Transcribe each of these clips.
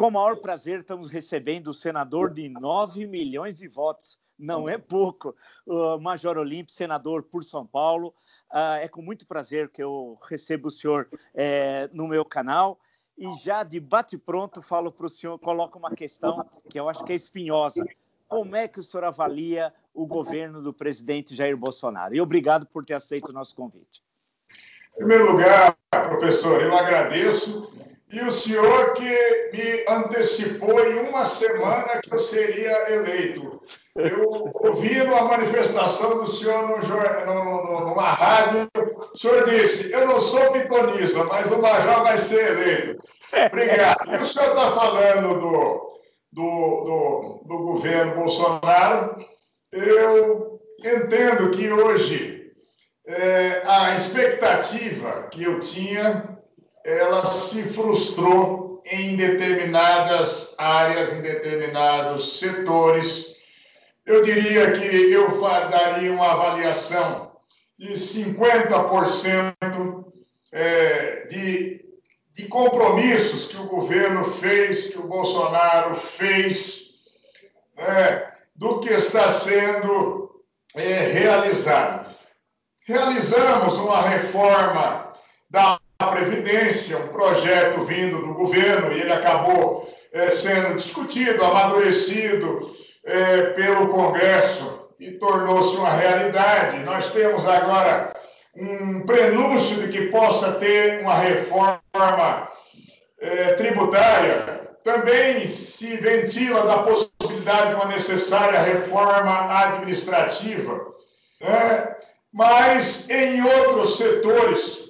Com o maior prazer, estamos recebendo o senador de 9 milhões de votos. Não é pouco. O Major Olímpio, senador por São Paulo. Uh, é com muito prazer que eu recebo o senhor é, no meu canal. E já de bate-pronto, falo para o senhor, coloco uma questão que eu acho que é espinhosa. Como é que o senhor avalia o governo do presidente Jair Bolsonaro? E obrigado por ter aceito o nosso convite. Em primeiro lugar, professor, eu agradeço e o senhor que me antecipou em uma semana que eu seria eleito. Eu ouvi numa manifestação do senhor no, no, numa rádio, o senhor disse, eu não sou pitonista, mas o Major vai ser eleito. Obrigado. E o senhor está falando do, do, do, do governo Bolsonaro, eu entendo que hoje é, a expectativa que eu tinha ela se frustrou em determinadas áreas, em determinados setores. Eu diria que eu daria uma avaliação de 50% é, de, de compromissos que o governo fez, que o Bolsonaro fez, é, do que está sendo é, realizado. Realizamos uma reforma da Previdência, um projeto vindo do governo, e ele acabou é, sendo discutido, amadurecido é, pelo Congresso e tornou-se uma realidade. Nós temos agora um prenúncio de que possa ter uma reforma é, tributária. Também se ventila da possibilidade de uma necessária reforma administrativa. Né? Mas em outros setores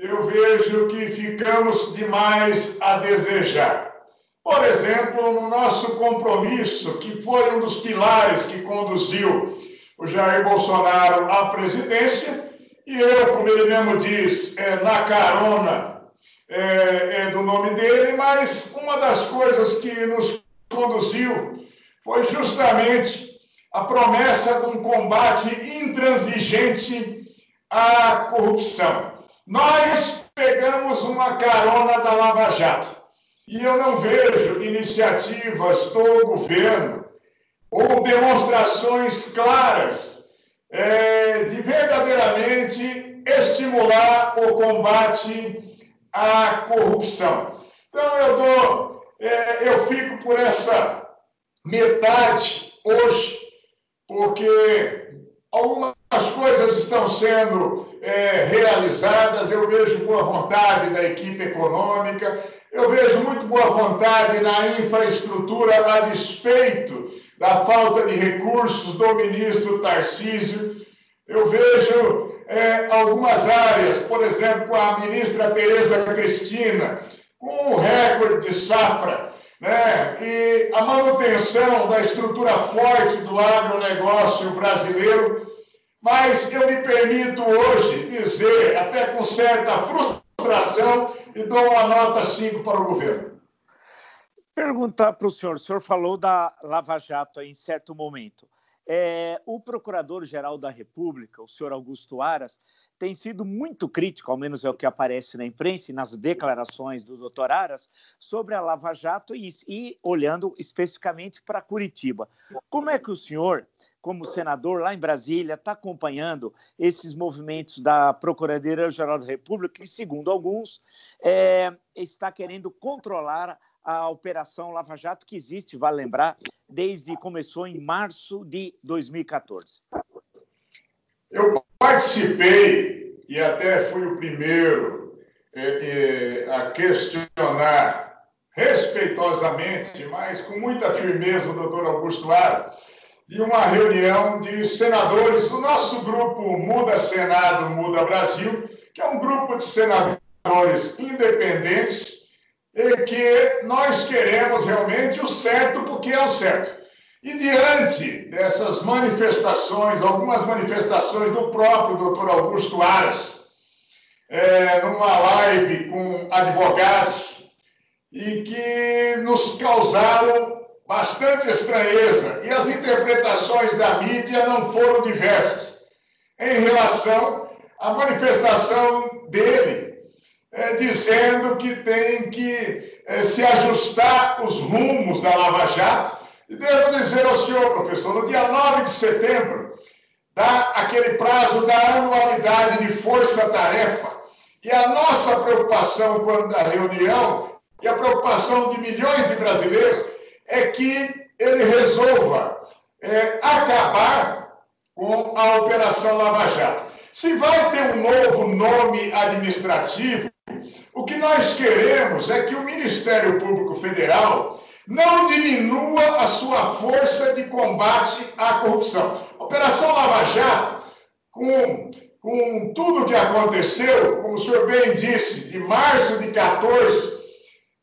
eu vejo que ficamos demais a desejar. Por exemplo, no nosso compromisso, que foi um dos pilares que conduziu o Jair Bolsonaro à presidência, e eu, como ele mesmo diz, é, na carona é, é do nome dele, mas uma das coisas que nos conduziu foi justamente a promessa de um combate intransigente à corrupção. Nós pegamos uma carona da Lava Jato e eu não vejo iniciativas do governo ou demonstrações claras é, de verdadeiramente estimular o combate à corrupção. Então eu dou, é, eu fico por essa metade hoje, porque algumas coisas estão sendo é, realizadas, eu vejo boa vontade da equipe econômica, eu vejo muito boa vontade na infraestrutura, a despeito da falta de recursos do ministro Tarcísio. Eu vejo é, algumas áreas, por exemplo, com a ministra Tereza Cristina, com um recorde de safra, né? e a manutenção da estrutura forte do agronegócio brasileiro mas eu me permito hoje dizer, até com certa frustração, e dou uma nota 5 para o governo. Perguntar para o senhor, o senhor falou da Lava Jato em certo momento. É, o Procurador-Geral da República, o senhor Augusto Aras, tem sido muito crítico, ao menos é o que aparece na imprensa e nas declarações do doutor Aras, sobre a Lava Jato e, e olhando especificamente para Curitiba. Como é que o senhor, como senador lá em Brasília, está acompanhando esses movimentos da Procuradoria-Geral da República, que, segundo alguns, é, está querendo controlar a Operação Lava Jato, que existe, vale lembrar, desde começou em março de 2014? Eu participei e até fui o primeiro é, é, a questionar respeitosamente, mas com muita firmeza, o doutor Augusto Ara, de uma reunião de senadores do nosso grupo Muda Senado, Muda Brasil, que é um grupo de senadores independentes e que nós queremos realmente o certo porque é o certo. E diante dessas manifestações, algumas manifestações do próprio doutor Augusto Aras, é, numa live com advogados, e que nos causaram bastante estranheza, e as interpretações da mídia não foram diversas em relação à manifestação dele é, dizendo que tem que é, se ajustar os rumos da Lava Jato. E devo dizer ao senhor, professor, no dia 9 de setembro, dá aquele prazo da anualidade de força-tarefa. E a nossa preocupação quando da reunião, e a preocupação de milhões de brasileiros, é que ele resolva é, acabar com a Operação Lava Jato. Se vai ter um novo nome administrativo, o que nós queremos é que o Ministério Público Federal não diminua a sua força de combate à corrupção. Operação Lava Jato, com, com tudo o que aconteceu, como o senhor bem disse, de março de 14,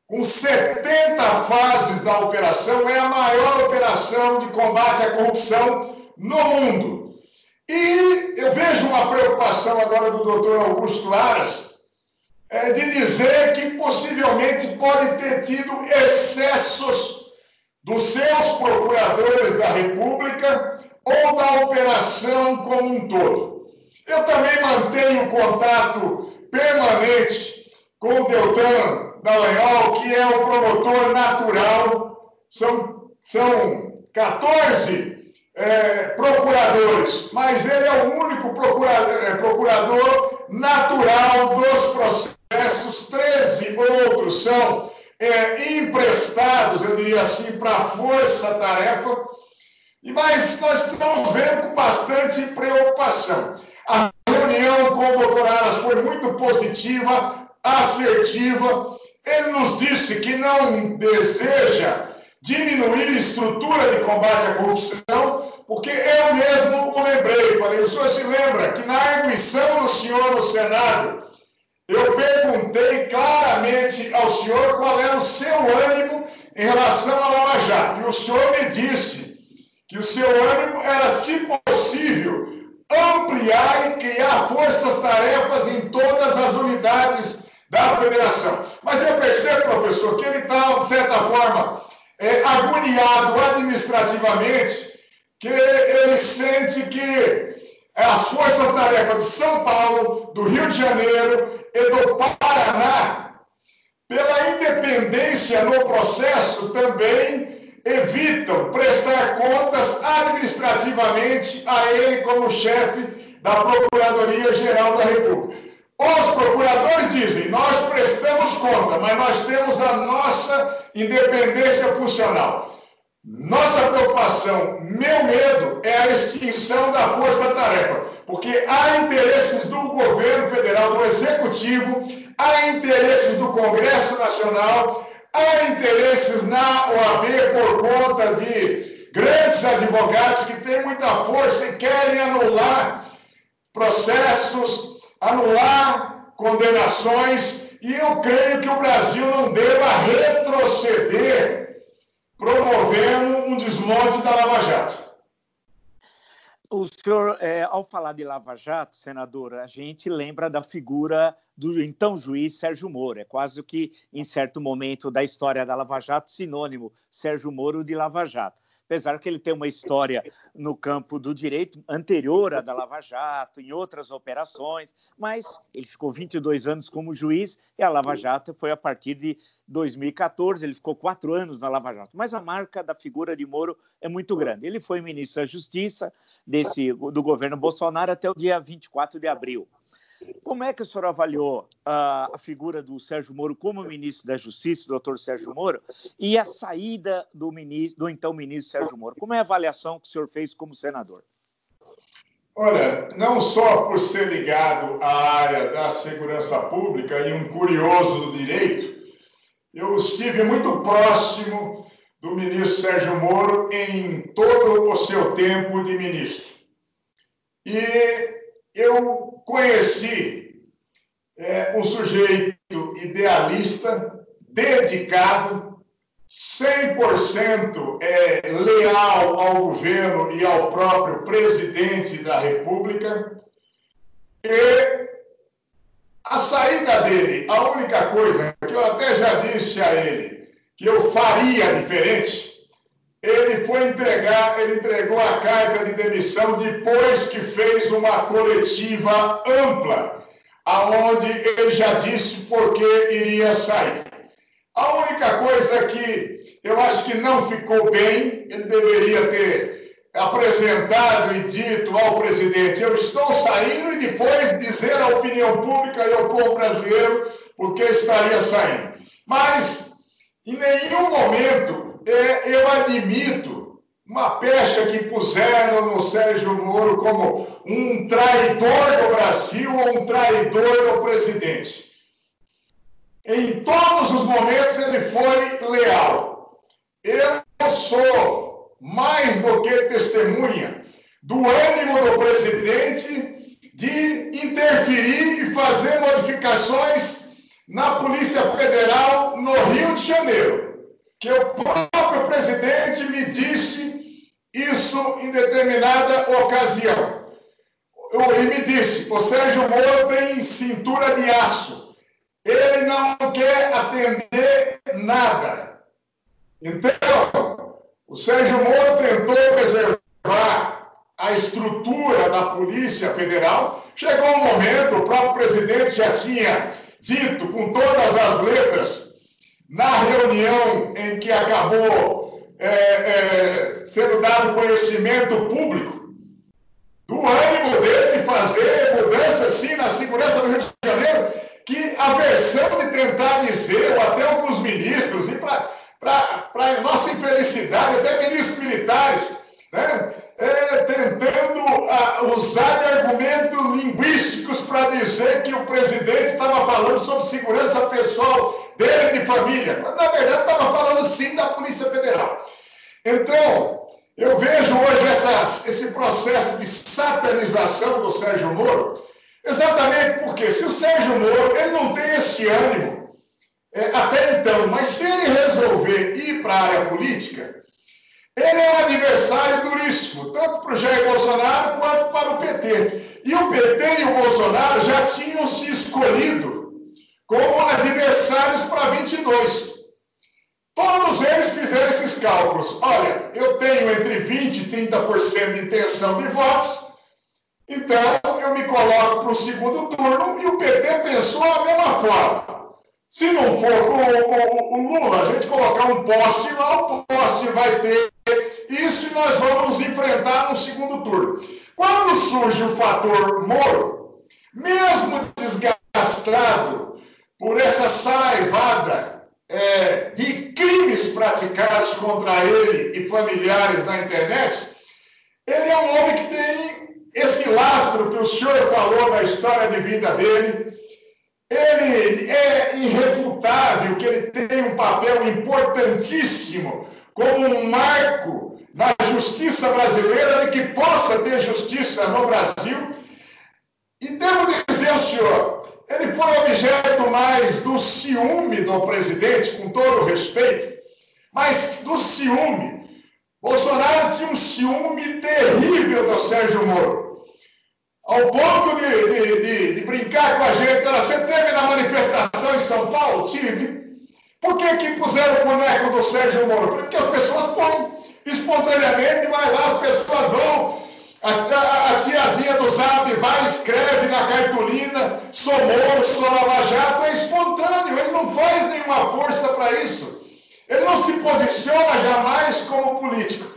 com 70 fases da operação, é a maior operação de combate à corrupção no mundo. E eu vejo uma preocupação agora do doutor Augusto Aras, é, de dizer que possivelmente pode ter tido excessos dos seus procuradores da República ou da operação como um todo. Eu também mantenho contato permanente com o Deltan Dallagnol, que é o promotor natural, são, são 14 é, procuradores, mas ele é o único procurador, é, procurador natural dos processos processos, 13 outros são é, emprestados, eu diria assim, para a força-tarefa, mas nós estamos vendo com bastante preocupação. A reunião com o doutor Aras foi muito positiva, assertiva. Ele nos disse que não deseja diminuir estrutura de combate à corrupção, porque eu mesmo o lembrei. Falei, o senhor se lembra que na arguição do senhor no Senado, eu perguntei claramente ao senhor qual era o seu ânimo em relação à Lava Jato. E o senhor me disse que o seu ânimo era, se possível, ampliar e criar forças-tarefas em todas as unidades da federação. Mas eu percebo, professor, que ele está, de certa forma, é, agoniado administrativamente, que ele sente que as forças-tarefas de São Paulo, do Rio de Janeiro e do Paraná, pela independência no processo, também evitam prestar contas administrativamente a ele como chefe da Procuradoria-Geral da República. Os procuradores dizem: nós prestamos conta, mas nós temos a nossa independência funcional. Nossa preocupação, meu medo, é a extinção da força-tarefa, porque há interesses do governo federal, do executivo, há interesses do Congresso Nacional, há interesses na OAB por conta de grandes advogados que têm muita força e querem anular processos, anular condenações, e eu creio que o Brasil não deva retroceder promovendo um desmonte da Lava Jato. O senhor, é, ao falar de Lava Jato, senador, a gente lembra da figura do então juiz Sérgio Moro. É quase que, em certo momento da história da Lava Jato, sinônimo Sérgio Moro de Lava Jato apesar que ele tem uma história no campo do direito anterior à da Lava Jato, em outras operações, mas ele ficou 22 anos como juiz e a Lava Jato foi a partir de 2014, ele ficou quatro anos na Lava Jato. Mas a marca da figura de Moro é muito grande. Ele foi ministro da Justiça desse, do governo Bolsonaro até o dia 24 de abril. Como é que o senhor avaliou a, a figura do Sérgio Moro como ministro da Justiça, doutor Sérgio Moro, e a saída do, ministro, do então ministro Sérgio Moro? Como é a avaliação que o senhor fez como senador? Olha, não só por ser ligado à área da segurança pública e um curioso do direito, eu estive muito próximo do ministro Sérgio Moro em todo o seu tempo de ministro. E eu conheci é, um sujeito idealista, dedicado, 100% é, leal ao governo e ao próprio presidente da República. E a saída dele, a única coisa que eu até já disse a ele que eu faria diferente, ele foi entregar, ele entregou a carta de demissão depois que fez uma coletiva ampla, aonde ele já disse por que iria sair. A única coisa que eu acho que não ficou bem, ele deveria ter apresentado e dito ao presidente: eu estou saindo, e depois dizer à opinião pública e ao povo brasileiro por que estaria saindo. Mas, em nenhum momento, é, eu admito uma pecha que puseram no Sérgio Moro como um traidor do Brasil ou um traidor do presidente. Em todos os momentos ele foi leal. Eu sou mais do que testemunha do ânimo do presidente de interferir e fazer modificações na Polícia Federal no Rio de Janeiro. Que próprio presidente me disse isso em determinada ocasião. Ele me disse: o Sérgio Moro tem cintura de aço ele não quer atender nada. Então, o Sérgio Moro tentou preservar a estrutura da Polícia Federal. Chegou um momento, o próprio presidente já tinha dito com todas as letras, na reunião em que acabou é, é, sendo dado conhecimento público, do ânimo dele de fazer mudanças, sim, na segurança do Rio de Janeiro, que a versão de tentar dizer, ou até alguns ministros, e para nossa infelicidade, até ministros militares, né, é, tentando a, usar de argumentos para dizer que o presidente estava falando sobre segurança pessoal dele e de família, mas na verdade estava falando sim da Polícia Federal. Então, eu vejo hoje essas, esse processo de satanização do Sérgio Moro Exatamente porque se o Sérgio Moro ele não tem esse ânimo é, até então, mas se ele resolver ir para a área política, ele é um adversário duríssimo, tanto para o Jair Bolsonaro quanto para o PT. E o PT e o Bolsonaro já tinham se escolhido como adversários para 22. Todos eles fizeram esses cálculos. Olha, eu tenho entre 20% e 30% de intenção de votos, então, eu me coloco para o segundo turno e o PT pensou da mesma forma. Se não for o, o, o, Lula, a gente colocar um posse lá, o posse vai ter isso e nós vamos enfrentar no segundo turno. Quando surge o fator Moro, mesmo desgastado por essa saraivada é, de crimes praticados contra ele e familiares na internet, ele é um homem que tem esse lastro que o senhor falou da história de vida dele, ele é irrefutável que ele tem um papel importantíssimo como um marco na justiça brasileira de que possa ter justiça no Brasil. E devo dizer ao senhor, ele foi objeto mais do ciúme do presidente, com todo o respeito, mas do ciúme. Bolsonaro tinha um ciúme terrível do Sérgio Moro ao ponto de, de, de, de, brincar com a gente. Olha, você teve na manifestação em São Paulo? Tive. Por que, que puseram o boneco do Sérgio Moro? Porque as pessoas põem espontaneamente, vai lá, as pessoas vão. A, a, a tiazinha do Zap vai, escreve na cartolina, sou Moro, sou Lava Jato, é espontâneo, ele não faz nenhuma força para isso. Ele não se posiciona jamais como político.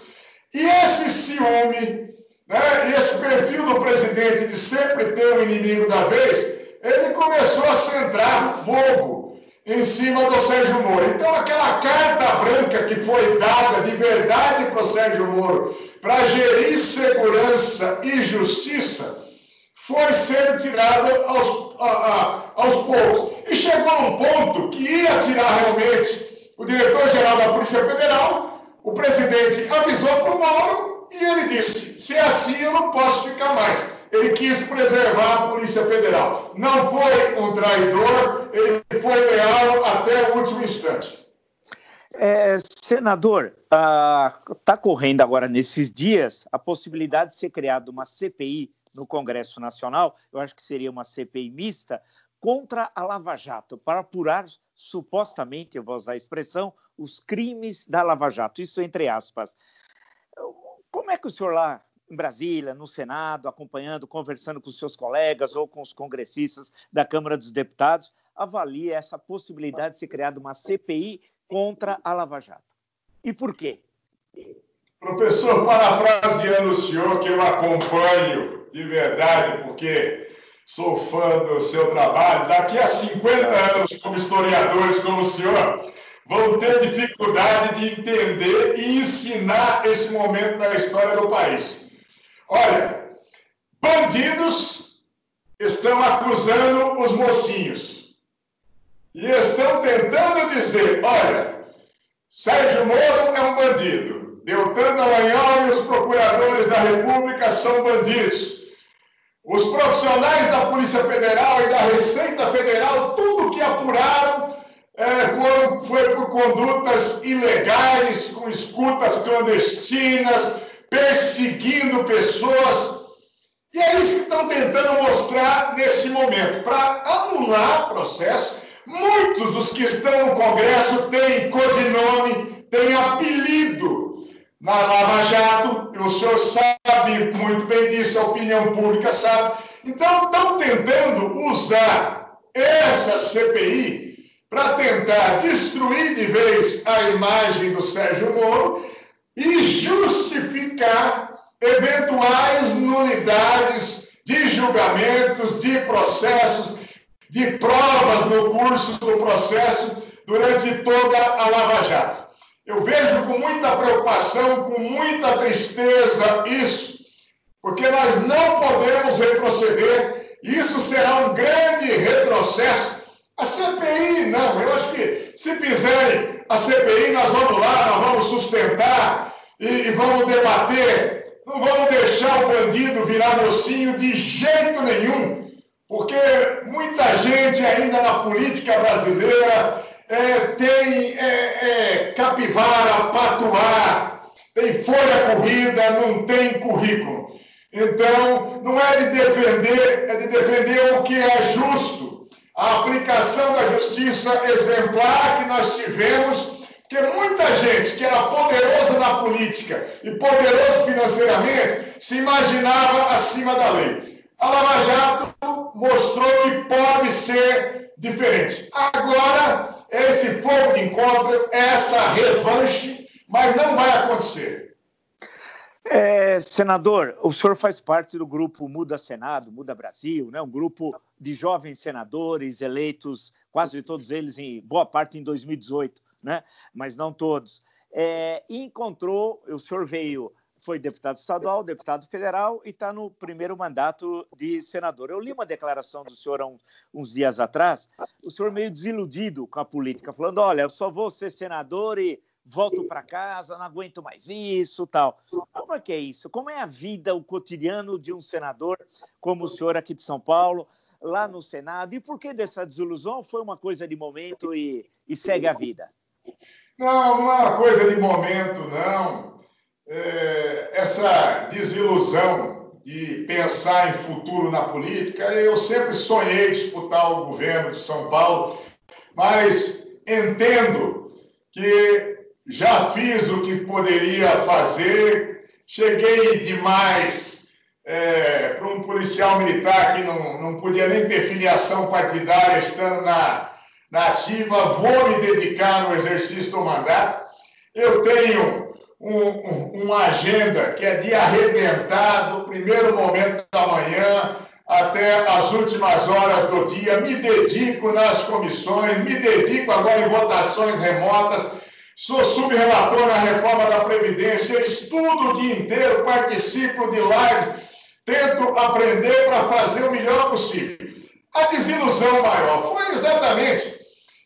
E esse ciúme né? esse perfil do presidente de sempre ter um inimigo da vez, ele começou a centrar fogo em cima do Sérgio Moro. Então, aquela carta branca que foi dada de verdade para o Sérgio Moro para gerir segurança e justiça foi sendo tirada aos, aos poucos. E chegou a um ponto que ia tirar realmente o diretor-geral da Polícia Federal, o presidente avisou para o Moro, e ele disse: se é assim, eu não posso ficar mais. Ele quis preservar a Polícia Federal. Não foi um traidor, ele foi leal até o último instante. É, senador, está ah, correndo agora nesses dias a possibilidade de ser criada uma CPI no Congresso Nacional, eu acho que seria uma CPI mista, contra a Lava Jato, para apurar supostamente, eu vou usar a expressão, os crimes da Lava Jato. Isso entre aspas. Como é que o senhor lá em Brasília, no Senado, acompanhando, conversando com seus colegas ou com os congressistas da Câmara dos Deputados, avalia essa possibilidade de ser criada uma CPI contra a Lava Jato. E por quê? Professor, parafraseando o senhor, que eu acompanho de verdade, porque sou fã do seu trabalho, daqui a 50 anos, como historiadores como o senhor, vão ter dificuldade de entender e ensinar esse momento da história do país. Olha, bandidos estão acusando os mocinhos e estão tentando dizer: olha, Sérgio Moro é um bandido, Deltan Dallagnol e os procuradores da República são bandidos. Os profissionais da Polícia Federal e da Receita Federal, tudo que apuraram é, foram, foi por condutas ilegais, com escutas clandestinas, perseguindo pessoas. E é isso que estão tentando mostrar nesse momento, para anular o processo. Muitos dos que estão no Congresso têm codinome, têm apelido na Lava Jato, e o senhor sabe muito bem disso, a opinião pública sabe. Então, estão tentando usar essa CPI para tentar destruir de vez a imagem do Sérgio Moro e justificar eventuais nulidades de julgamentos, de processos, de provas no curso do processo durante toda a Lava Jato. Eu vejo com muita preocupação, com muita tristeza isso, porque nós não podemos retroceder. Isso será um grande retrocesso. A CPI, não, eu acho que se fizerem a CPI, nós vamos lá, nós vamos sustentar e, e vamos debater. Não vamos deixar o bandido virar mocinho de jeito nenhum, porque muita gente ainda na política brasileira é, tem é, é, capivara, patuá, tem folha corrida, não tem currículo. Então, não é de defender, é de defender o que é justo a aplicação da justiça exemplar que nós tivemos, porque muita gente que era poderosa na política e poderoso financeiramente se imaginava acima da lei. A Lava Jato mostrou que pode ser diferente. Agora, esse fogo de encontro, essa revanche, mas não vai acontecer. É, senador, o senhor faz parte do grupo Muda Senado, Muda Brasil, né? um grupo de jovens senadores eleitos, quase todos eles, em boa parte em 2018, né? mas não todos. É, encontrou, o senhor veio, foi deputado estadual, deputado federal e está no primeiro mandato de senador. Eu li uma declaração do senhor há uns, uns dias atrás, o senhor meio desiludido com a política, falando: olha, eu só vou ser senador e volto para casa, não aguento mais isso, tal. Como é que é isso? Como é a vida, o cotidiano de um senador como o senhor aqui de São Paulo, lá no Senado? E por que dessa desilusão? Foi uma coisa de momento e, e segue a vida? Não, não é uma coisa de momento, não. É, essa desilusão de pensar em futuro na política, eu sempre sonhei disputar o governo de São Paulo, mas entendo que já fiz o que poderia fazer, cheguei demais é, para um policial militar que não, não podia nem ter filiação partidária estando na, na ativa, vou me dedicar no exercício do mandato. Eu tenho um, um, uma agenda que é de arrebentar do primeiro momento da manhã até as últimas horas do dia, me dedico nas comissões, me dedico agora em votações remotas, Sou subrelator na reforma da Previdência, estudo o dia inteiro, participo de lives, tento aprender para fazer o melhor possível. A desilusão maior foi exatamente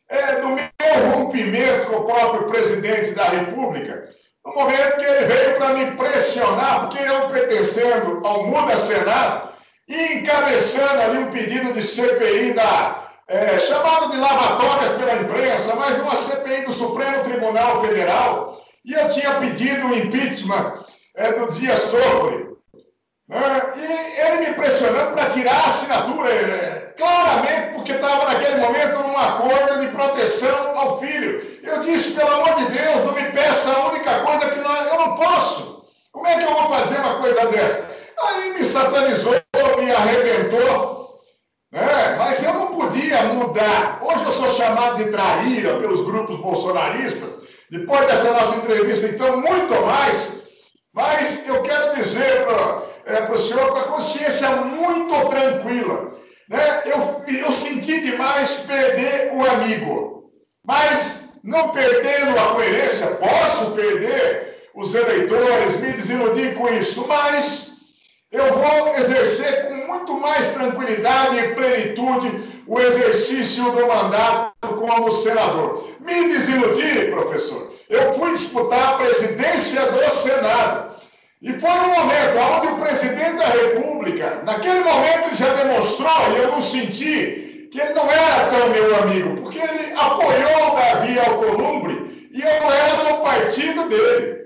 é, do meu rompimento com o próprio presidente da República, no momento que ele veio para me pressionar, porque eu pertencendo ao Muda Senado e encabeçando ali um pedido de CPI da é, chamado de lavatórias pela imprensa, mas uma CPI do Supremo Tribunal Federal, e eu tinha pedido o impeachment é, do Dias Toffoli. Né? E ele me pressionando para tirar a assinatura, é, claramente porque estava naquele momento num acordo de proteção ao filho. Eu disse, pelo amor de Deus, não me peça a única coisa que não, eu não posso. Como é que eu vou fazer uma coisa dessa. Aí me satanizou, me arrebentou, né? mas eu não podia mudar. Hoje eu sou chamado de traíra pelos grupos bolsonaristas, depois dessa nossa entrevista, então, muito mais. Mas eu quero dizer para é, o senhor com a consciência muito tranquila. Né? Eu, eu senti demais perder o amigo, mas não perdendo a coerência, posso perder os eleitores, me desiludir com isso, mas eu vou exercer com muito mais tranquilidade e plenitude o exercício do mandato como senador. Me desiludi, professor. Eu fui disputar a presidência do Senado. E foi um momento onde o presidente da República, naquele momento, ele já demonstrou, e eu não senti, que ele não era tão meu amigo, porque ele apoiou o Davi Alcolumbre e eu era do partido dele.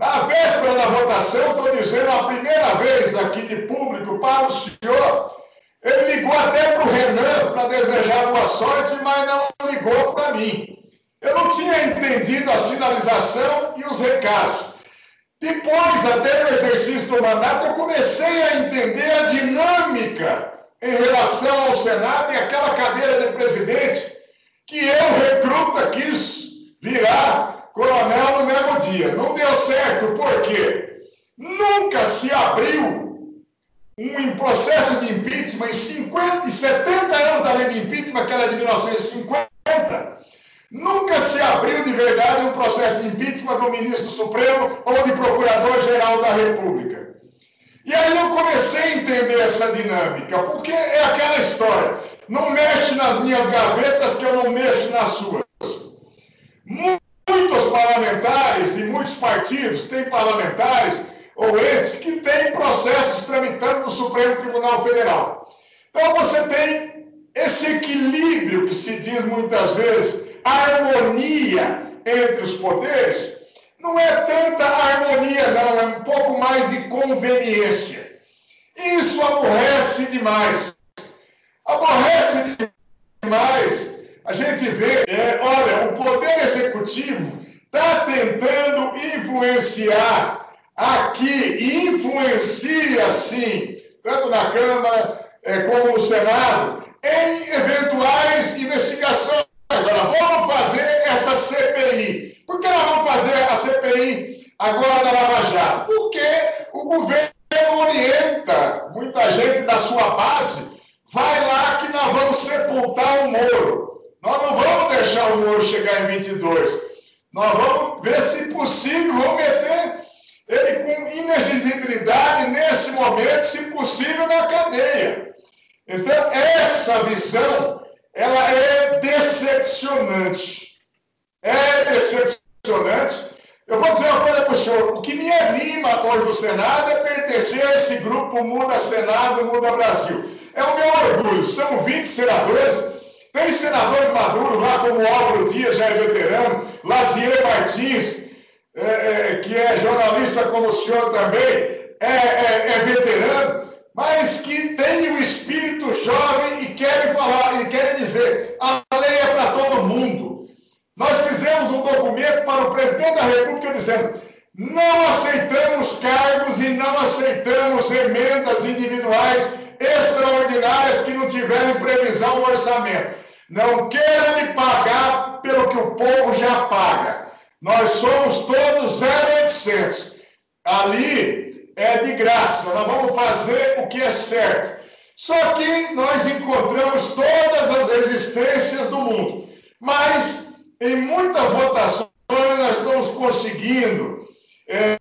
Na véspera da votação, estou dizendo a primeira vez aqui de público para o senhor, ele ligou até para o Renan para desejar boa sorte, mas não ligou para mim. Eu não tinha entendido a sinalização e os recados. Depois, até no exercício do mandato, eu comecei a entender a dinâmica em relação ao Senado e aquela cadeira de presidente que eu, recruta, quis virar coronel no mesmo dia. Não deu certo, por quê? Nunca se abriu um processo de impeachment em 50 e 70 anos da lei de impeachment, que era de 1950, nunca se abriu de verdade um processo de impeachment do ministro Supremo ou de procurador-geral da República. E aí eu comecei a entender essa dinâmica, porque é aquela história, não mexe nas minhas gavetas que eu não mexo nas suas. Parlamentares e muitos partidos têm parlamentares ou entes que têm processos tramitando no Supremo Tribunal Federal. Então você tem esse equilíbrio que se diz muitas vezes, harmonia entre os poderes, não é tanta harmonia, não, é um pouco mais de conveniência. Isso aborrece demais. Aborrece demais. A gente vê, é, olha, o Poder Executivo está tentando influenciar aqui influencia, sim, tanto na Câmara é, como no Senado, em eventuais investigações. Olha, vamos fazer essa CPI. Por que nós vamos fazer a CPI agora da Lava Jato? Porque o governo orienta muita gente da sua base, vai lá que nós vamos sepultar o Moro. Nós não vamos deixar o Moro chegar em 22. Nós vamos ver se possível, vamos meter ele com inexigibilidade nesse momento, se possível, na cadeia. Então, essa visão, ela é decepcionante. É decepcionante. Eu vou dizer uma coisa para o senhor. O que me anima hoje no Senado é pertencer a esse grupo Muda Senado, Muda Brasil. É o meu orgulho. São 20 senadores. Tem senadores maduros lá, como Álvaro Dias, já é veterano, Lazier Martins, é, é, que é jornalista como o senhor também, é, é, é veterano, mas que tem o espírito jovem e querem falar, e querem dizer, a lei é para todo mundo. Nós fizemos um documento para o presidente da República dizendo, não aceitamos cargos e não aceitamos emendas individuais extraordinárias que não tiverem previsão no orçamento. Não queiram me pagar pelo que o povo já paga. Nós somos todos 0800. Ali é de graça, nós vamos fazer o que é certo. Só que nós encontramos todas as resistências do mundo. Mas em muitas votações nós estamos conseguindo é,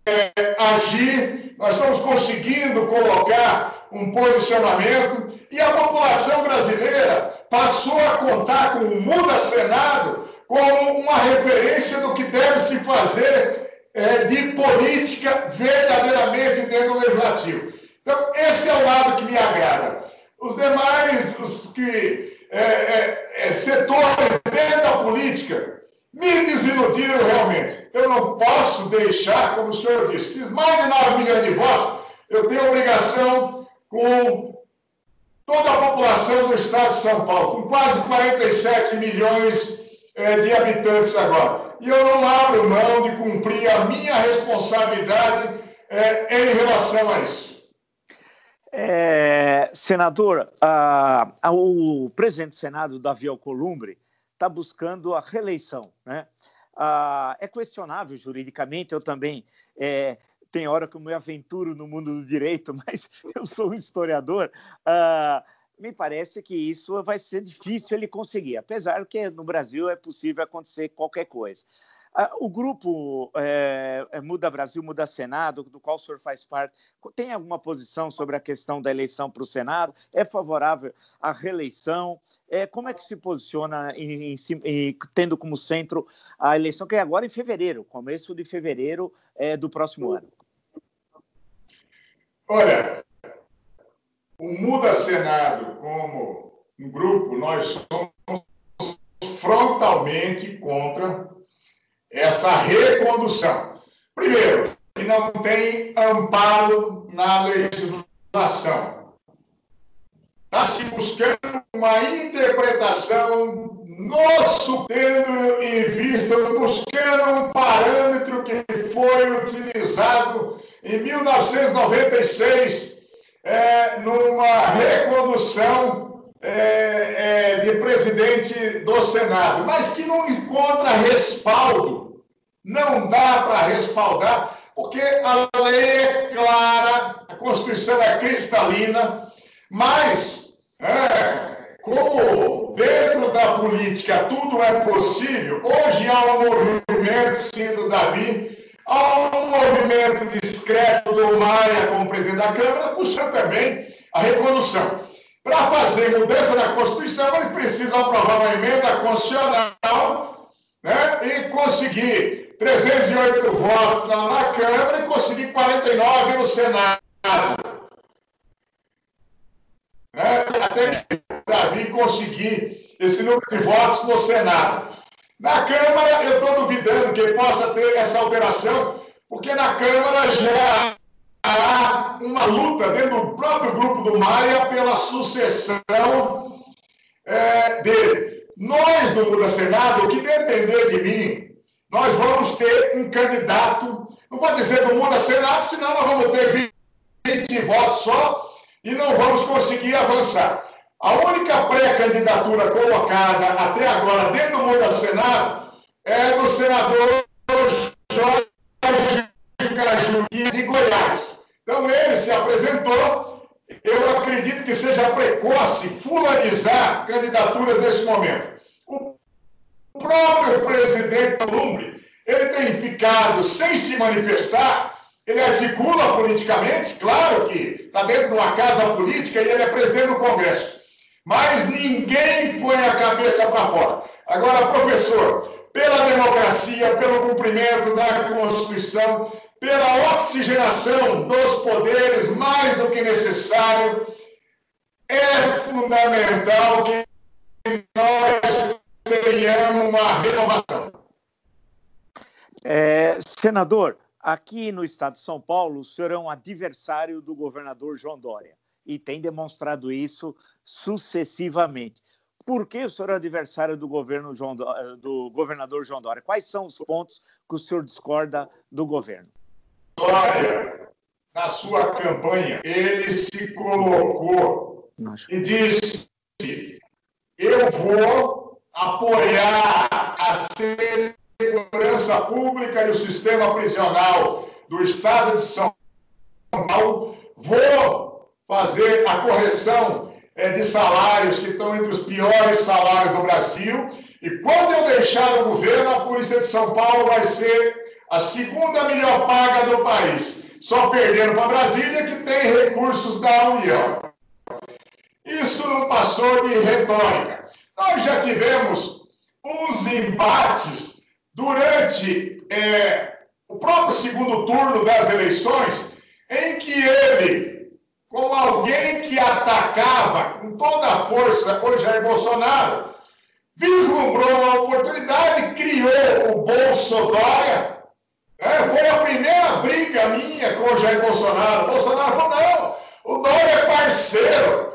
agir, nós estamos conseguindo colocar um posicionamento e a população brasileira passou a contar com o Muda Senado como uma referência do que deve se fazer é, de política verdadeiramente dentro do legislativo. Então, esse é o lado que me agrada. Os demais, os que é, é, é setores dentro da política, me desiludiram realmente. Eu não posso deixar, como o senhor disse, fiz mais de 9 milhões de votos, eu tenho obrigação com toda a população do estado de São Paulo, com quase 47 milhões é, de habitantes agora. E eu não abro mão de cumprir a minha responsabilidade é, em relação a isso? É, senador, a, a, o presidente do Senado, Davi Alcolumbre, está buscando a reeleição. Né? A, é questionável juridicamente, eu também é, tem hora que eu me aventuro no mundo do direito, mas eu sou um historiador. Uh, me parece que isso vai ser difícil ele conseguir, apesar que no Brasil é possível acontecer qualquer coisa. Uh, o grupo é, é, Muda Brasil, Muda Senado, do qual o senhor faz parte, tem alguma posição sobre a questão da eleição para o Senado? É favorável à reeleição? É, como é que se posiciona, em, em, em, tendo como centro a eleição, que é agora em fevereiro, começo de fevereiro é, do próximo ano? Olha, o Muda Senado, como um grupo, nós somos frontalmente contra essa recondução. Primeiro, que não tem amparo na legislação. Está se buscando uma interpretação, nosso tendo em vista, buscando um parâmetro que foi utilizado em 1996, é, numa recondução é, é, de presidente do Senado, mas que não encontra respaldo. Não dá para respaldar, porque a lei é clara, a Constituição é cristalina, mas, é, como dentro da política tudo é possível, hoje há um movimento, sendo Davi, Há um movimento discreto do Maia como presidente da Câmara, buscando também a recondução. Para fazer mudança na Constituição, eles precisam aprovar uma emenda constitucional né, e conseguir 308 votos na, na Câmara e conseguir 49 no Senado. Né, até Davi conseguir esse número de votos no Senado. Na Câmara, eu estou duvidando que possa ter essa alteração, porque na Câmara já há uma luta dentro do próprio grupo do Maia pela sucessão é, dele. Nós, do Muda Senado, o que depender de mim, nós vamos ter um candidato, não pode dizer do Muda Senado, senão nós vamos ter 20 votos só e não vamos conseguir avançar. A única pré-candidatura colocada até agora dentro do mundo do Senado é do senador Jorge Caju de Goiás. Então, ele se apresentou. Eu acredito que seja precoce fulanizar candidaturas nesse momento. O próprio presidente Columbre, ele tem ficado sem se manifestar, ele articula politicamente, claro que está dentro de uma casa política e ele é presidente do Congresso mas ninguém põe a cabeça para fora. Agora, professor, pela democracia, pelo cumprimento da Constituição, pela oxigenação dos poderes mais do que necessário, é fundamental que nós tenhamos uma renovação. É, senador, aqui no estado de São Paulo, o senhor é um adversário do governador João Dória e tem demonstrado isso sucessivamente. Por que o senhor é adversário do, governo João, eh, do governador João Dória? Quais são os pontos que o senhor discorda do governo? Dória, na sua campanha, ele se colocou e disse: eu vou apoiar a segurança pública e o sistema prisional do Estado de São Paulo, vou fazer a correção é, de salários que estão entre os piores salários do Brasil. E quando eu deixar o governo, a Polícia de São Paulo vai ser a segunda melhor paga do país, só perdendo para Brasília, que tem recursos da União. Isso não passou de retórica. Nós já tivemos uns embates durante é, o próprio segundo turno das eleições, em que ele como alguém que atacava com toda a força o Jair Bolsonaro, vislumbrou uma oportunidade, criou o Bolsonaro. É, foi a primeira briga minha com o Jair Bolsonaro. O Bolsonaro falou: não, o Dória é parceiro.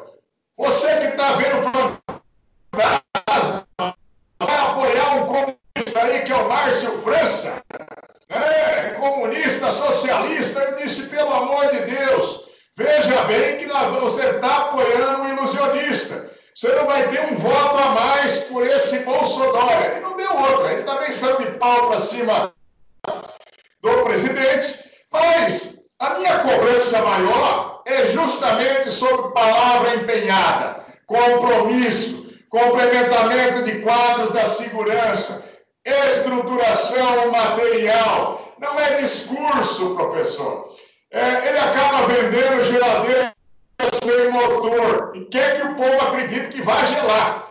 Você que está vendo fantasma, vai apoiar um comunista aí que é o Márcio França. É, comunista socialista. Eu disse, pelo amor de Deus, veja bem que você está apoiando um ilusionista. Você não vai ter um voto a mais por esse Bolsonaro. E não deu outra. Ele também saiu de pau para cima do presidente. Mas a minha cobrança maior é justamente sobre palavra empenhada, compromisso, complementamento de quadros da segurança, estruturação material. Não é discurso, professor. É, ele acaba vendendo geladeira sem motor e quer que o povo acredite que vai gelar.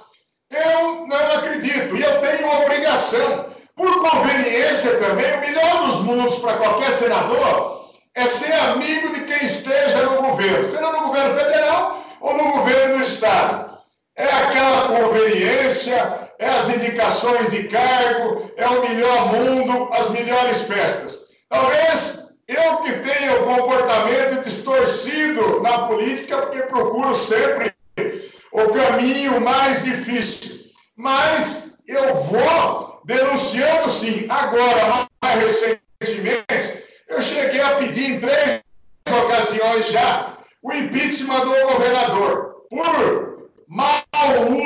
Eu não acredito e eu tenho obrigação. Por conveniência também, o melhor dos mundos para qualquer senador é ser amigo de quem esteja no governo, seja no governo federal ou no governo do Estado. É aquela conveniência, é as indicações de cargo, é o melhor mundo, as melhores festas. Talvez eu que tenho comportamento distorcido na política, porque procuro sempre o caminho mais difícil. Mas eu vou denunciando sim. Agora, mais recentemente, eu cheguei a pedir em três ocasiões já o impeachment do governador por mau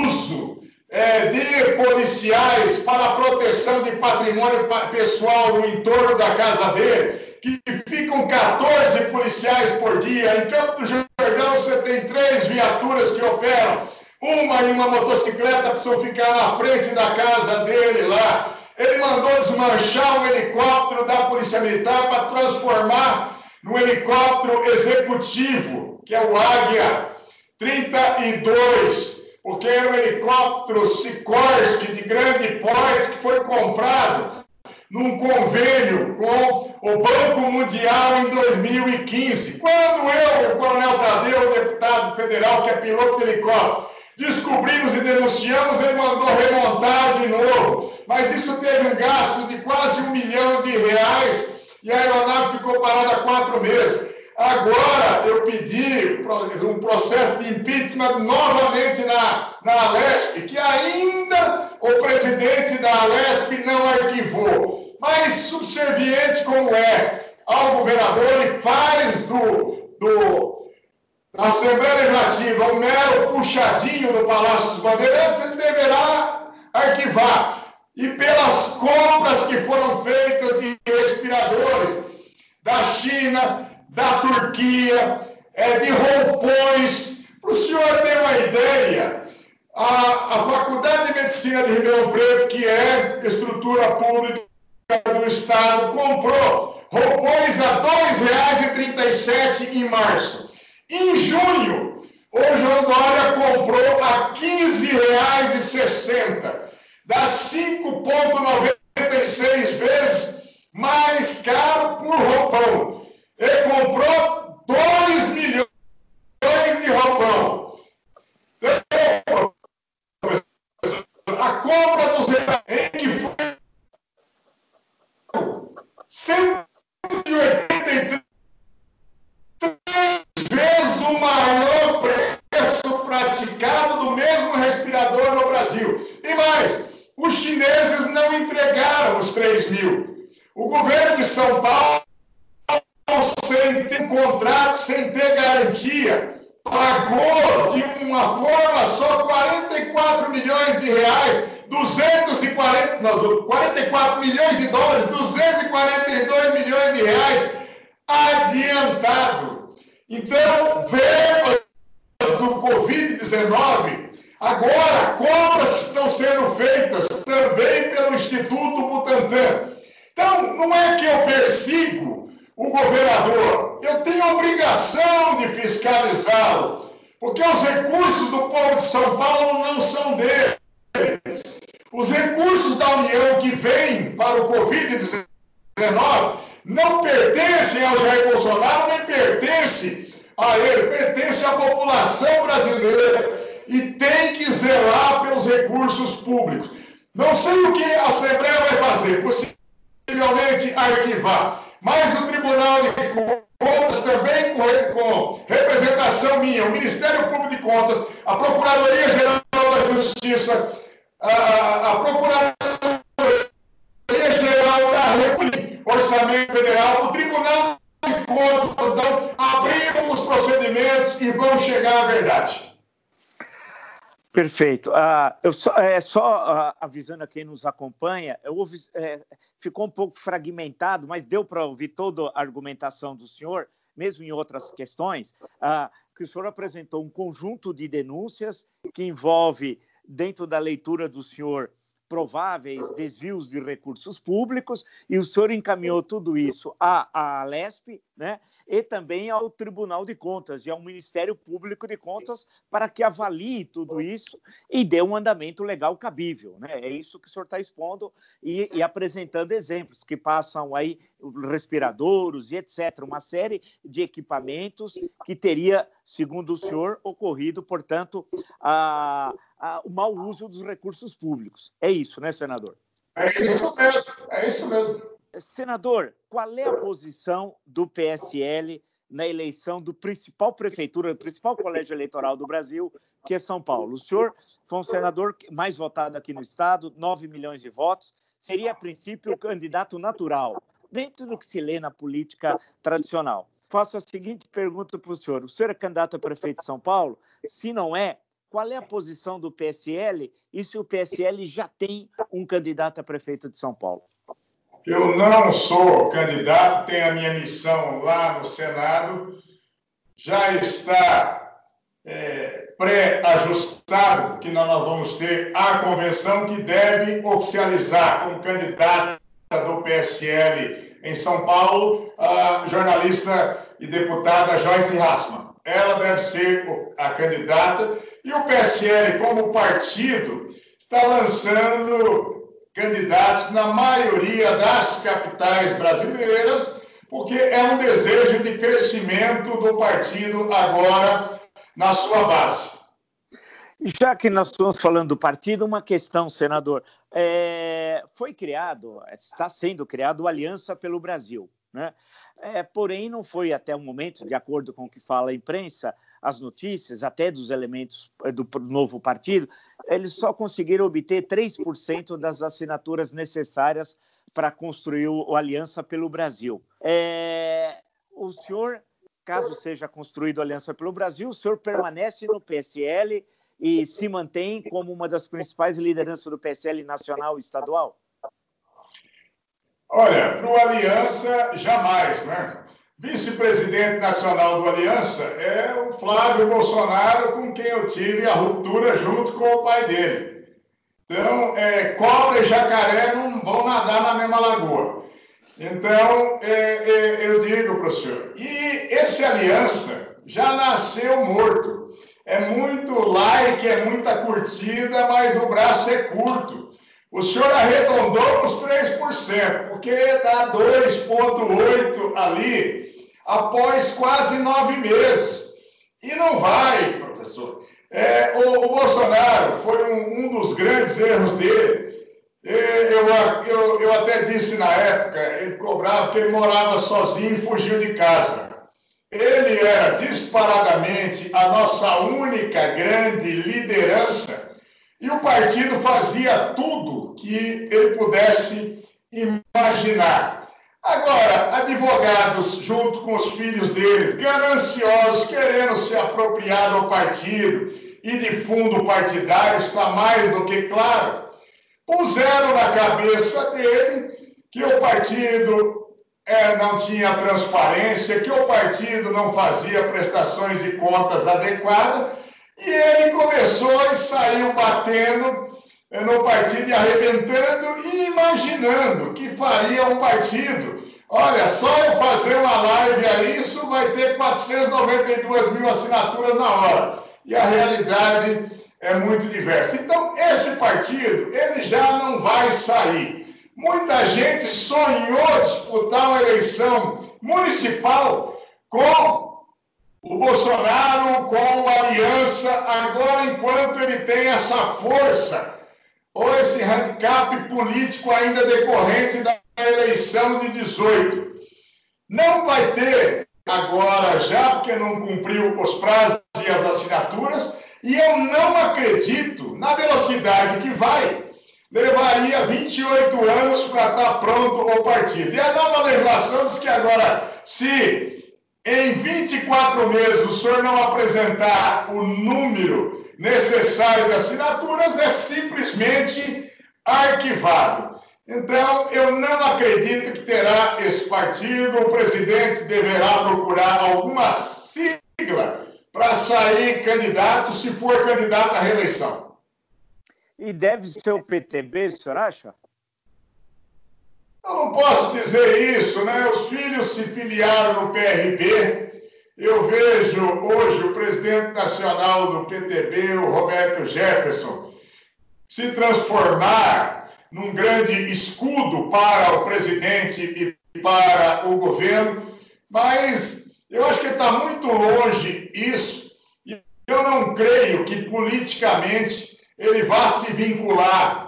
uso é, de policiais para proteção de patrimônio pessoal no entorno da casa dele, que ficam 14 policiais por dia. Em Campo do Jordão você tem três viaturas que operam. Uma em uma motocicleta precisam ficar na frente da casa dele lá. Ele mandou desmanchar um helicóptero da Polícia Militar para transformar no helicóptero executivo, que é o Águia 32, porque era um helicóptero Sikorsky de grande porte que foi comprado num convênio com o Banco Mundial em 2015. Quando eu, o Coronel Tadeu, deputado federal, que é piloto de helicóptero, descobrimos e denunciamos, ele mandou remontar de novo. Mas isso teve um gasto de quase um milhão de reais e a aeronave ficou parada quatro meses. Agora eu pedi um processo de impeachment novamente na, na Alesp, que ainda o presidente da Alesp não arquivou. Mas subserviente como é ao governador, ele faz do, do, da Assembleia Legislativa um mero puxadinho do Palácio dos Bandeirantes, ele deverá arquivar. E pelas compras que foram feitas de respiradores da China, da Turquia, é, de roupões. Para o senhor ter uma ideia, a, a Faculdade de Medicina de Ribeirão Preto, que é estrutura pública do Estado, comprou roupões a R$ 2,37 em março. Em junho, o João Dória comprou a R$ 15,60. Dá 5,96 vezes mais caro por roupão. Ele comprou 2 milhões de roupão. A compra dos em que foi 183 vezes o maior preço praticado do mesmo respirador no Brasil. E mais, os chineses não entregaram os 3 mil. O governo de São Paulo sem ter contrato, sem ter garantia, pagou de uma forma só 44 milhões de reais, 240, não, 44 milhões de dólares, 242 milhões de reais adiantado. Então, verbas do Covid-19, agora compras que estão sendo feitas também pelo Instituto Butantan. Então, não é que eu persigo o governador. Eu tenho obrigação de fiscalizá-lo, porque os recursos do povo de São Paulo não são dele. Os recursos da União que vêm para o Covid-19 não pertencem ao Jair Bolsonaro, nem pertencem a ele, pertence à população brasileira e tem que zelar pelos recursos públicos. Não sei o que a Assembleia vai fazer, possivelmente arquivar mas o Tribunal de Contas também com, com representação minha, o Ministério Público de Contas, a Procuradoria Geral da Justiça, a, a Procuradoria Geral da República, orçamento federal, o Tribunal de Contas, então, abriram os procedimentos e vão chegar à verdade. Perfeito. Uh, eu só, é, só uh, avisando a quem nos acompanha, ouvi, é, ficou um pouco fragmentado, mas deu para ouvir toda a argumentação do senhor, mesmo em outras questões, uh, que o senhor apresentou um conjunto de denúncias que envolve, dentro da leitura do senhor, prováveis desvios de recursos públicos, e o senhor encaminhou tudo isso à, à Alesp né, e também ao Tribunal de Contas e ao Ministério Público de Contas para que avalie tudo isso e dê um andamento legal cabível. Né? É isso que o senhor está expondo e, e apresentando exemplos que passam aí respiradores e etc., uma série de equipamentos que teria, segundo o senhor, ocorrido, portanto, a o mau uso dos recursos públicos. É isso, né, senador? É isso mesmo, é isso mesmo. Senador, qual é a posição do PSL na eleição do principal prefeitura, do principal colégio eleitoral do Brasil, que é São Paulo? O senhor foi um senador mais votado aqui no estado, 9 milhões de votos, seria, a princípio, o candidato natural, dentro do que se lê na política tradicional. Faço a seguinte pergunta para o senhor: o senhor é candidato a prefeito de São Paulo? Se não é, qual é a posição do PSL e se o PSL já tem um candidato a prefeito de São Paulo? Eu não sou candidato, tenho a minha missão lá no Senado, já está é, pré-ajustado, que nós vamos ter a convenção que deve oficializar como candidata do PSL em São Paulo a jornalista e deputada Joyce Hassmann. Ela deve ser a candidata e o PSL, como partido, está lançando candidatos na maioria das capitais brasileiras, porque é um desejo de crescimento do partido agora na sua base. Já que nós estamos falando do partido, uma questão, senador. É, foi criado, está sendo criado o Aliança pelo Brasil. Né? É, porém, não foi até o momento, de acordo com o que fala a imprensa, as notícias, até dos elementos eh, do novo partido, eles só conseguiram obter 3% das assinaturas necessárias para construir o, Aliança pelo Brasil. É, o senhor, caso seja construído a Aliança pelo Brasil, o senhor permanece no PSL e se mantém como uma das principais lideranças do PSL nacional e estadual? Olha, para o Aliança, jamais, né? Vice-presidente nacional do Aliança é o Flávio Bolsonaro, com quem eu tive a ruptura junto com o pai dele. Então, é, cobra e jacaré não vão nadar na mesma lagoa. Então, é, é, eu digo para o senhor, e esse aliança já nasceu morto. É muito like, é muita curtida, mas o braço é curto. O senhor arredondou os 3%, porque dá 2,8% ali após quase nove meses. E não vai, professor. É, o, o, Bolsonaro foi um, um, dos grandes erros dele. Eu, eu, eu até disse na época, ele cobrava que ele morava sozinho e fugiu de casa. Ele era disparadamente a nossa única grande liderança e o partido fazia tudo que ele pudesse imaginar. Agora, advogados, junto com os filhos deles, gananciosos, querendo se apropriar do partido e de fundo partidário, está mais do que claro, puseram na cabeça dele que o partido é, não tinha transparência, que o partido não fazia prestações de contas adequadas, e ele começou e saiu batendo no partido e arrebentando e imaginando que faria um partido Olha, só eu fazer uma live aí, isso vai ter 492 mil assinaturas na hora. E a realidade é muito diversa. Então, esse partido, ele já não vai sair. Muita gente sonhou disputar uma eleição municipal com o Bolsonaro, com a aliança, agora, enquanto ele tem essa força, ou esse handicap político ainda decorrente da eleição de 18. Não vai ter agora já, porque não cumpriu os prazos e as assinaturas, e eu não acredito na velocidade que vai. levaria 28 anos para estar pronto o partido. E a nova legislação diz que agora, se em 24 meses o senhor não apresentar o número necessário de assinaturas, é simplesmente arquivado. Então, eu não acredito que terá esse partido. O presidente deverá procurar alguma sigla para sair candidato, se for candidato à reeleição. E deve ser o PTB, o senhor acha? Eu não posso dizer isso, né? Os filhos se filiaram no PRB. Eu vejo hoje o presidente nacional do PTB, o Roberto Jefferson, se transformar num grande escudo para o presidente e para o governo, mas eu acho que está muito longe isso. E eu não creio que politicamente ele vá se vincular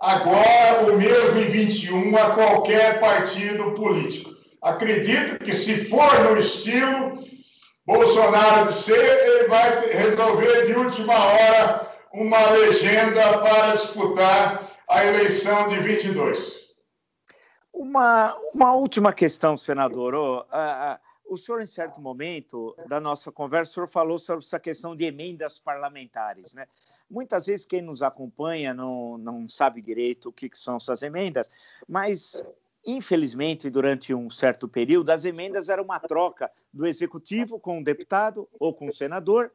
agora ou mesmo em 21 a qualquer partido político. Acredito que se for no estilo Bolsonaro de ser, ele vai resolver de última hora uma legenda para disputar a eleição de 22. Uma, uma última questão, senador. Oh, o senhor, em certo momento da nossa conversa, o senhor falou sobre essa questão de emendas parlamentares. Né? Muitas vezes quem nos acompanha não, não sabe direito o que, que são essas emendas, mas infelizmente, durante um certo período, as emendas eram uma troca do executivo com o deputado ou com o senador,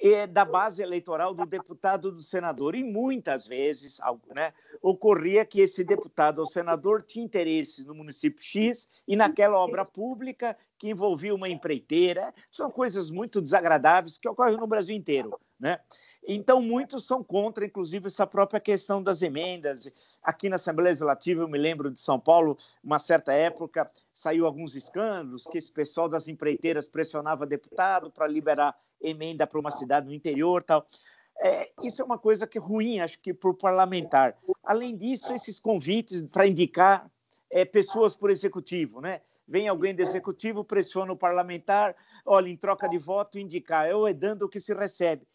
e da base eleitoral do deputado do senador. E muitas vezes né, ocorria que esse deputado ou senador tinha interesses no município X e naquela obra pública que envolvia uma empreiteira. São coisas muito desagradáveis que ocorrem no Brasil inteiro. Né? Então, muitos são contra, inclusive, essa própria questão das emendas. Aqui na Assembleia Legislativa, eu me lembro de São Paulo, uma certa época, saiu alguns escândalos que esse pessoal das empreiteiras pressionava deputado para liberar emenda para uma cidade no interior tal. É, isso é uma coisa que é ruim, acho que, para o parlamentar. Além disso, esses convites para indicar é, pessoas por executivo, né? Vem alguém do executivo, pressiona o parlamentar, olha, em troca de voto, indicar, é dando o que se recebe.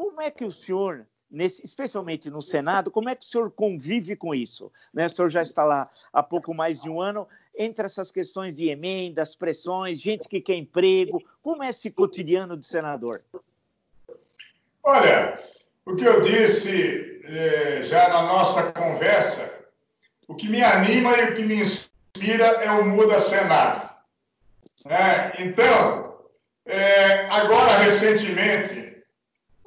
Como é que o senhor, nesse, especialmente no Senado, como é que o senhor convive com isso? Né? O senhor já está lá há pouco mais de um ano, entre essas questões de emendas, pressões, gente que quer emprego, como é esse cotidiano de senador? Olha, o que eu disse eh, já na nossa conversa, o que me anima e o que me inspira é o Muda Senado. É, então, é, agora recentemente,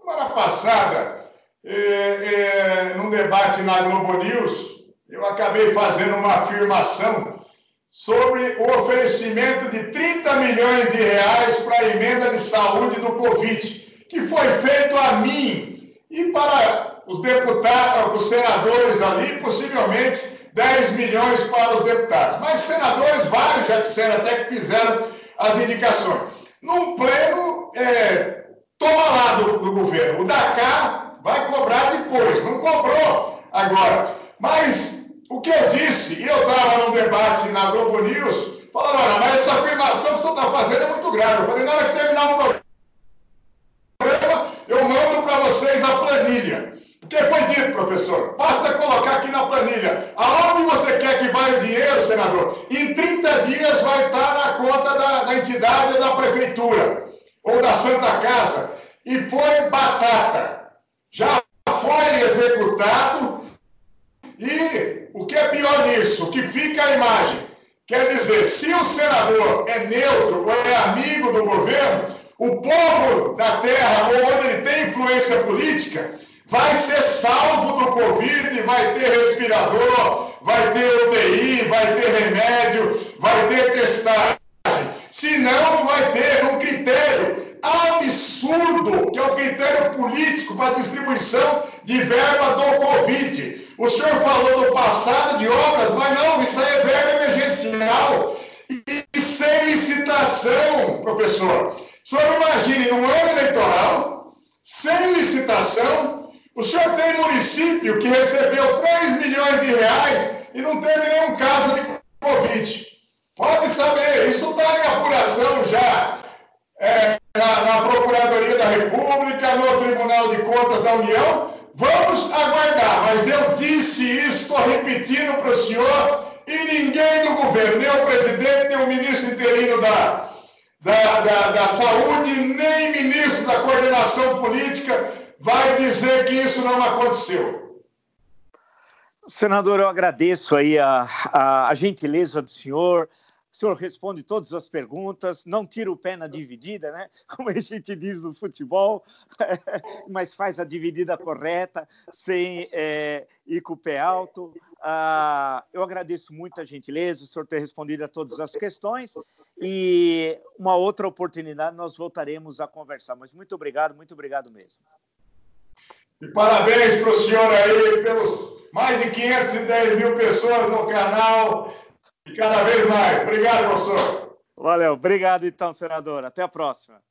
Semana passada, é, é, num debate na Globo News, eu acabei fazendo uma afirmação sobre o oferecimento de 30 milhões de reais para a emenda de saúde do Covid, que foi feito a mim e para os deputados, os senadores ali, possivelmente 10 milhões para os deputados. Mas senadores, vários já disseram até que fizeram as indicações. Num pleno é, toma lá do, do governo. O da cá vai cobrar depois. Não cobrou agora. Mas o que eu disse, e eu estava num debate na Globo News, falando, olha, mas essa afirmação que o senhor está fazendo é muito grave. Eu falei, na hora que terminar o programa, eu mando para vocês a planilha. Porque foi dito, professor, basta colocar aqui na planilha. Aonde você quer que vá o dinheiro, senador? Em 30 dias vai estar na conta da, da entidade da prefeitura ou da Santa Casa, e foi batata. Já foi executado, e o que é pior nisso, que fica a imagem, quer dizer, se o senador é neutro ou é amigo do governo, o povo da terra, ou onde ele tem influência política, vai ser salvo do Covid, vai ter respirador, vai ter UTI, vai ter remédio, vai ter testagem. Se não, vai ter um critério absurdo, que é o critério político para distribuição de verba do Covid. O senhor falou do passado de obras, mas não, isso aí é verba emergencial e sem licitação, professor. O senhor imagine, um ano eleitoral, sem licitação, o senhor tem município que recebeu 3 milhões de reais e não teve nenhum caso de Covid. Pode saber, isso está em apuração já é, na, na, Procuradoria da República, no Tribunal de Contas da União, Vamos aguardar, mas eu disse isso, estou repetindo para o senhor, e ninguém do governo, nem o presidente, nem o ministro interino da, da, da, da Saúde, nem ministro da coordenação política, vai dizer que isso não aconteceu. Senador, eu agradeço aí a, a, a gentileza do senhor, o senhor responde todas as perguntas, não tira o pé na dividida, né? Como a gente diz no futebol, mas faz a dividida correta, sem é, ir com o pé alto. Ah, eu agradeço muito a gentileza, o senhor ter respondido a todas as questões e uma outra oportunidade nós voltaremos a conversar. Mas muito obrigado, muito obrigado mesmo. E parabéns para o senhor aí pelos mais de 510 mil pessoas no canal e cada vez mais. Obrigado, professor. Valeu. Obrigado, então, senador. Até a próxima.